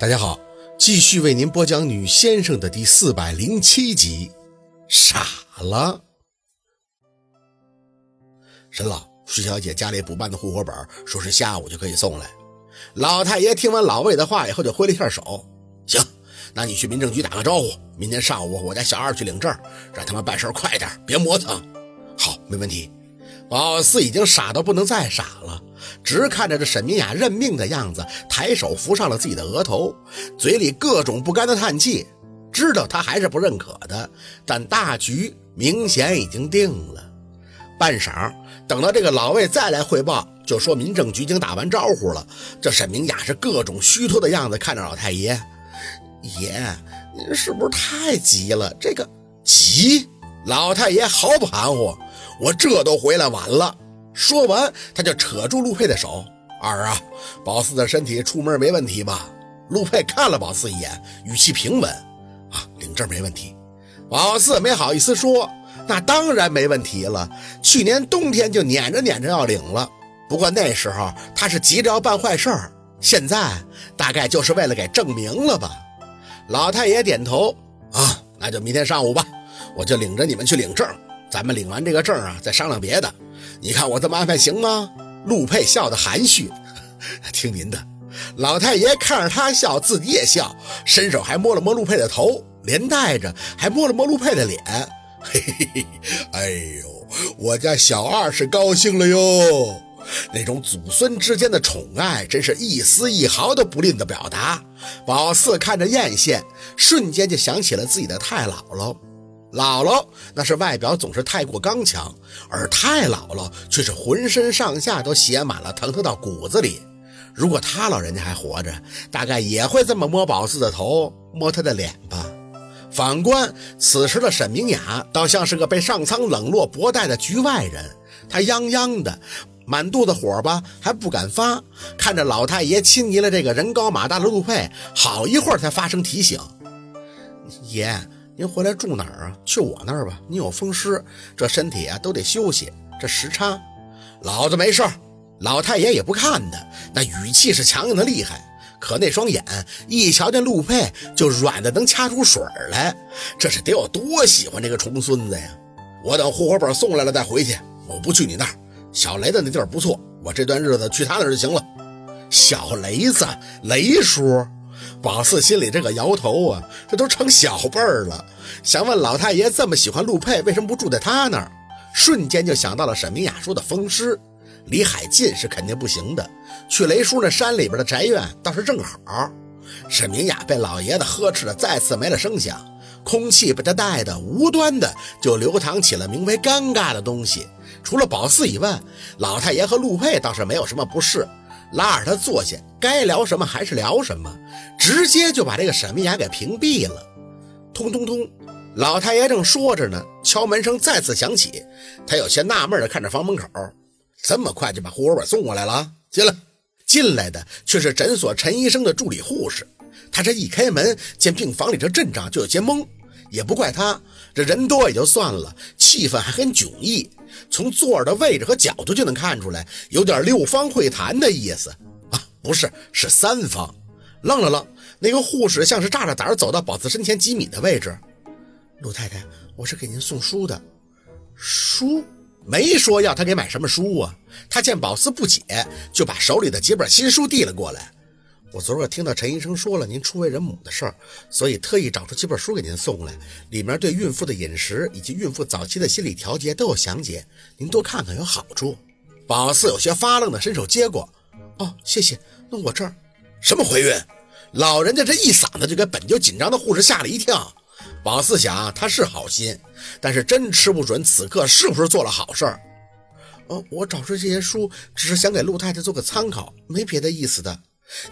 大家好，继续为您播讲《女先生》的第四百零七集。傻了，沈老，徐小姐家里补办的户口本，说是下午就可以送来。老太爷听完老魏的话以后，就挥了一下手：“行，那你去民政局打个招呼，明天上午我家小二去领证，让他们办事快点，别磨蹭。”好，没问题。宝四已经傻到不能再傻了，直看着这沈明雅认命的样子，抬手扶上了自己的额头，嘴里各种不甘的叹气。知道他还是不认可的，但大局明显已经定了。半晌，等到这个老魏再来汇报，就说民政局已经打完招呼了。这沈明雅是各种虚脱的样子，看着老太爷：“爷，您是不是太急了？这个急？”老太爷毫不含糊。我这都回来晚了。说完，他就扯住陆佩的手：“二啊，宝四的身体出门没问题吧？”陆佩看了宝四一眼，语气平稳：“啊，领证没问题。”宝四没好意思说：“那当然没问题了。去年冬天就撵着撵着要领了，不过那时候他是急着要办坏事儿，现在大概就是为了给证明了吧？”老太爷点头：“啊，那就明天上午吧，我就领着你们去领证。”咱们领完这个证啊，再商量别的。你看我这么安排行吗？陆佩笑得含蓄，听您的。老太爷看着他笑，自己也笑，伸手还摸了摸陆佩的头，连带着还摸了摸陆佩的脸。嘿嘿嘿，哎呦，我家小二是高兴了哟。那种祖孙之间的宠爱，真是一丝一毫都不吝的表达。宝四看着艳羡，瞬间就想起了自己的太姥姥。姥姥那是外表总是太过刚强，而太姥姥却是浑身上下都写满了疼疼到骨子里。如果他老人家还活着，大概也会这么摸宝四的头，摸他的脸吧。反观此时的沈明雅，倒像是个被上苍冷落薄待的局外人。她泱泱的，满肚子火吧，还不敢发。看着老太爷亲昵了这个人高马大的陆佩，好一会儿才发声提醒：“爷。”您回来住哪儿啊？去我那儿吧。你有风湿，这身体啊都得休息。这时差，老子没事儿。老太爷也不看他，那语气是强硬的厉害。可那双眼一瞧见陆佩，就软的能掐出水来。这是得有多喜欢这个重孙子呀！我等户口本送来了再回去。我不去你那儿。小雷子那地儿不错，我这段日子去他那儿就行了。小雷子，雷叔。宝四心里这个摇头啊，这都成小辈儿了。想问老太爷这么喜欢陆佩，为什么不住在他那儿？瞬间就想到了沈明雅说的风湿，离海近是肯定不行的。去雷叔那山里边的宅院倒是正好。沈明雅被老爷子呵斥的再次没了声响，空气被他带的无端的就流淌起了名为尴尬的东西。除了宝四以外，老太爷和陆佩倒是没有什么不适。拉着他坐下，该聊什么还是聊什么，直接就把这个沈明雅给屏蔽了。通通通，老太爷正说着呢，敲门声再次响起。他有些纳闷的看着房门口，这么快就把户口本送过来了？进来，进来的却是诊所陈医生的助理护士。他这一开门，见病房里这阵仗，就有些懵。也不怪他，这人多也就算了，气氛还很迥异。从座儿的位置和角度就能看出来，有点六方会谈的意思啊！不是，是三方。愣了愣，那个护士像是炸着胆儿走到宝子身前几米的位置。陆太太，我是给您送书的。书？没说要他给买什么书啊？他见宝四不解，就把手里的几本新书递了过来。我昨儿个听到陈医生说了您初为人母的事儿，所以特意找出几本书给您送来，里面对孕妇的饮食以及孕妇早期的心理调节都有详解，您多看看有好处。宝四有些发愣的伸手接过，哦，谢谢。那我这儿什么怀孕？老人家这一嗓子就给本就紧张的护士吓了一跳。宝四想他是好心，但是真吃不准此刻是不是做了好事儿。哦，我找出这些书只是想给陆太太做个参考，没别的意思的。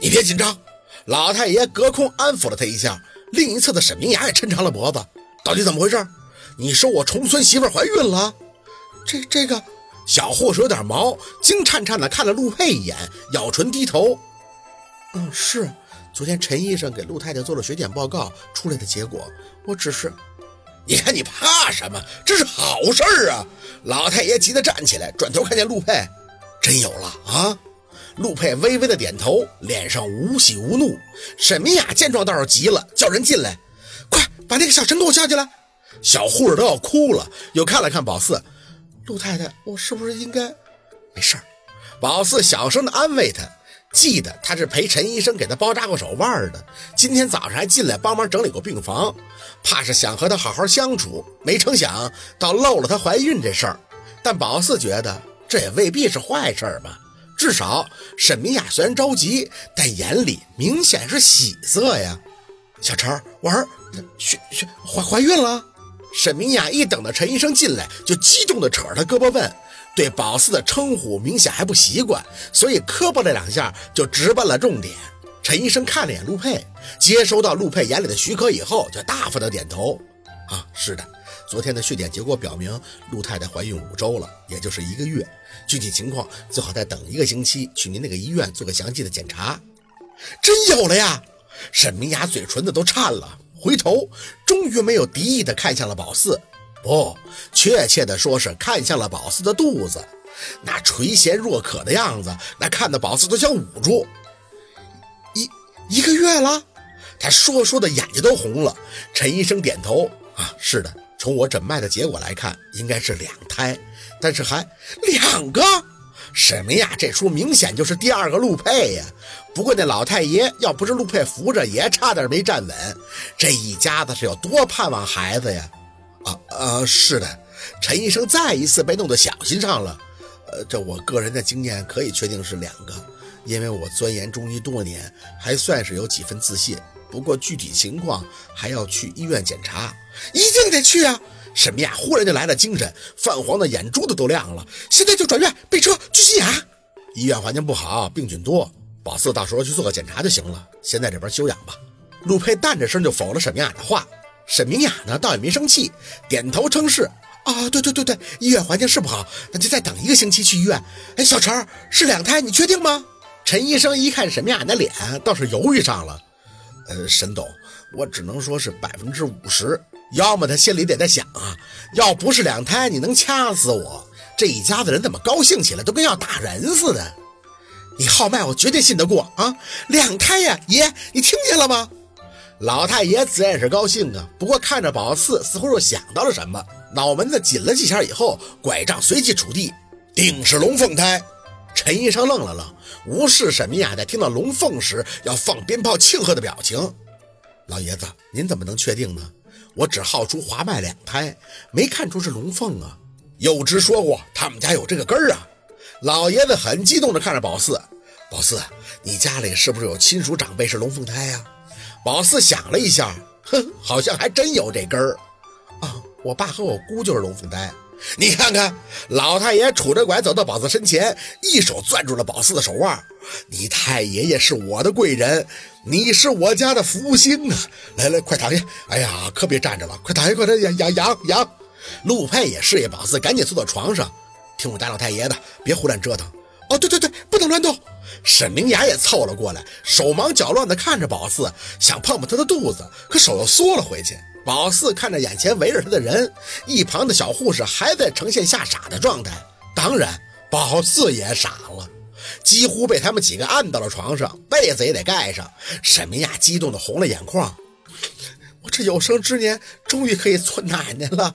你别紧张，老太爷隔空安抚了他一下。另一侧的沈明雅也抻长了脖子，到底怎么回事？你说我重孙媳妇怀孕了？这这个小护士有点毛，惊颤颤的看了陆佩一眼，咬唇低头。嗯，是昨天陈医生给陆太太做了血检报告出来的结果。我只是，你看你怕什么？这是好事儿啊！老太爷急得站起来，转头看见陆佩，真有了啊！陆佩微微的点头，脸上无喜无怒。沈明雅见状倒是急了，叫人进来，快把那个小陈给我叫进来。小护士都要哭了，又看了看宝四，陆太太，我是不是应该？没事儿。宝四小声的安慰他，记得他是陪陈医生给他包扎过手腕的，今天早上还进来帮忙整理过病房，怕是想和他好好相处，没成想倒漏了她怀孕这事儿。但宝四觉得这也未必是坏事吧。至少沈明雅虽然着急，但眼里明显是喜色呀。小陈我儿怀怀怀孕了。沈明雅一等到陈医生进来，就激动地扯着他胳膊问，对宝四的称呼明显还不习惯，所以磕巴了两下就直奔了重点。陈医生看了眼陆佩，接收到陆佩眼里的许可以后，就大方的点头。啊，是的。昨天的血检结果表明，陆太太怀孕五周了，也就是一个月。具体情况最好再等一个星期，去您那个医院做个详细的检查。真有了呀！沈明雅嘴唇子都颤了，回头终于没有敌意的看向了宝四，不，确切的说是看向了宝四的肚子，那垂涎若渴的样子，那看的宝四都想捂住。一一个月了，他说说的眼睛都红了。陈医生点头，啊，是的。从我诊脉的结果来看，应该是两胎，但是还两个。什么呀这出明显就是第二个陆佩呀。不过那老太爷要不是陆佩扶着，也差点没站稳。这一家子是有多盼望孩子呀？啊啊，是的。陈医生再一次被弄得小心上了。呃，这我个人的经验可以确定是两个，因为我钻研中医多年，还算是有几分自信。不过具体情况还要去医院检查，一定得去啊！沈明雅忽然就来了精神，泛黄的眼珠子都亮了。现在就转院备车去新雅。医院环境不好，病菌多，宝四到时候去做个检查就行了。先在这边休养吧。陆佩淡着声就否了沈明雅的话。沈明雅呢，倒也没生气，点头称是。啊，对对对对，医院环境是不好，那就再等一个星期去医院。哎，小陈是两胎，你确定吗？陈医生一看沈明雅的脸，倒是犹豫上了。呃，沈董，我只能说是百分之五十。要么他心里得在想啊，要不是两胎，你能掐死我？这一家子人怎么高兴起来，都跟要打人似的？你号脉，我绝对信得过啊！两胎呀，爷，你听见了吗？老太爷自然是高兴啊，不过看着宝四，似乎又想到了什么，脑门子紧了几下以后，拐杖随即杵地，定是龙凤胎。陈医生愣了愣，无视沈明雅在听到龙凤时要放鞭炮庆贺的表情。老爷子，您怎么能确定呢？我只号出华脉两胎，没看出是龙凤啊。有之说过，他们家有这个根儿啊。老爷子很激动地看着宝四，宝四，你家里是不是有亲属长辈是龙凤胎呀？宝四想了一下，哼，好像还真有这根儿啊。我爸和我姑就是龙凤胎。你看看，老太爷杵着拐走到宝四身前，一手攥住了宝四的手腕。你太爷爷是我的贵人，你是我家的福星啊！来来，快躺下！哎呀，可别站着了，快躺下，快点养养养养。陆佩也示意宝四赶紧坐到床上，听我大老太爷的，别胡乱折腾。哦，对对对，不能乱动。沈明雅也凑了过来，手忙脚乱地看着宝四，想碰碰他的肚子，可手又缩了回去。宝四看着眼前围着他的人，一旁的小护士还在呈现吓傻的状态。当然，宝四也傻了，几乎被他们几个按到了床上，被子也得盖上。沈明雅激动的红了眼眶，我这有生之年终于可以做奶奶了。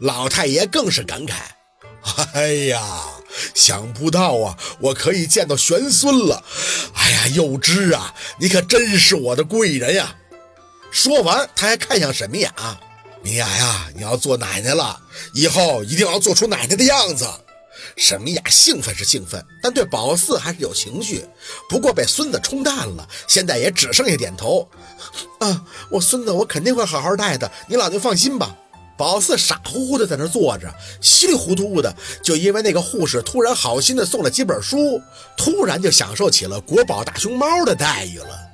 老太爷更是感慨：“哎呀，想不到啊，我可以见到玄孙了！哎呀，幼枝啊，你可真是我的贵人呀！”说完，他还看向沈明雅：“明雅呀，你要做奶奶了，以后一定要做出奶奶的样子。”沈明雅兴奋是兴奋，但对宝四还是有情绪。不过被孙子冲淡了，现在也只剩下点头。啊，我孙子，我肯定会好好带的，你老就放心吧。宝四傻乎乎的在那坐着，稀里糊涂的，就因为那个护士突然好心的送了几本书，突然就享受起了国宝大熊猫的待遇了。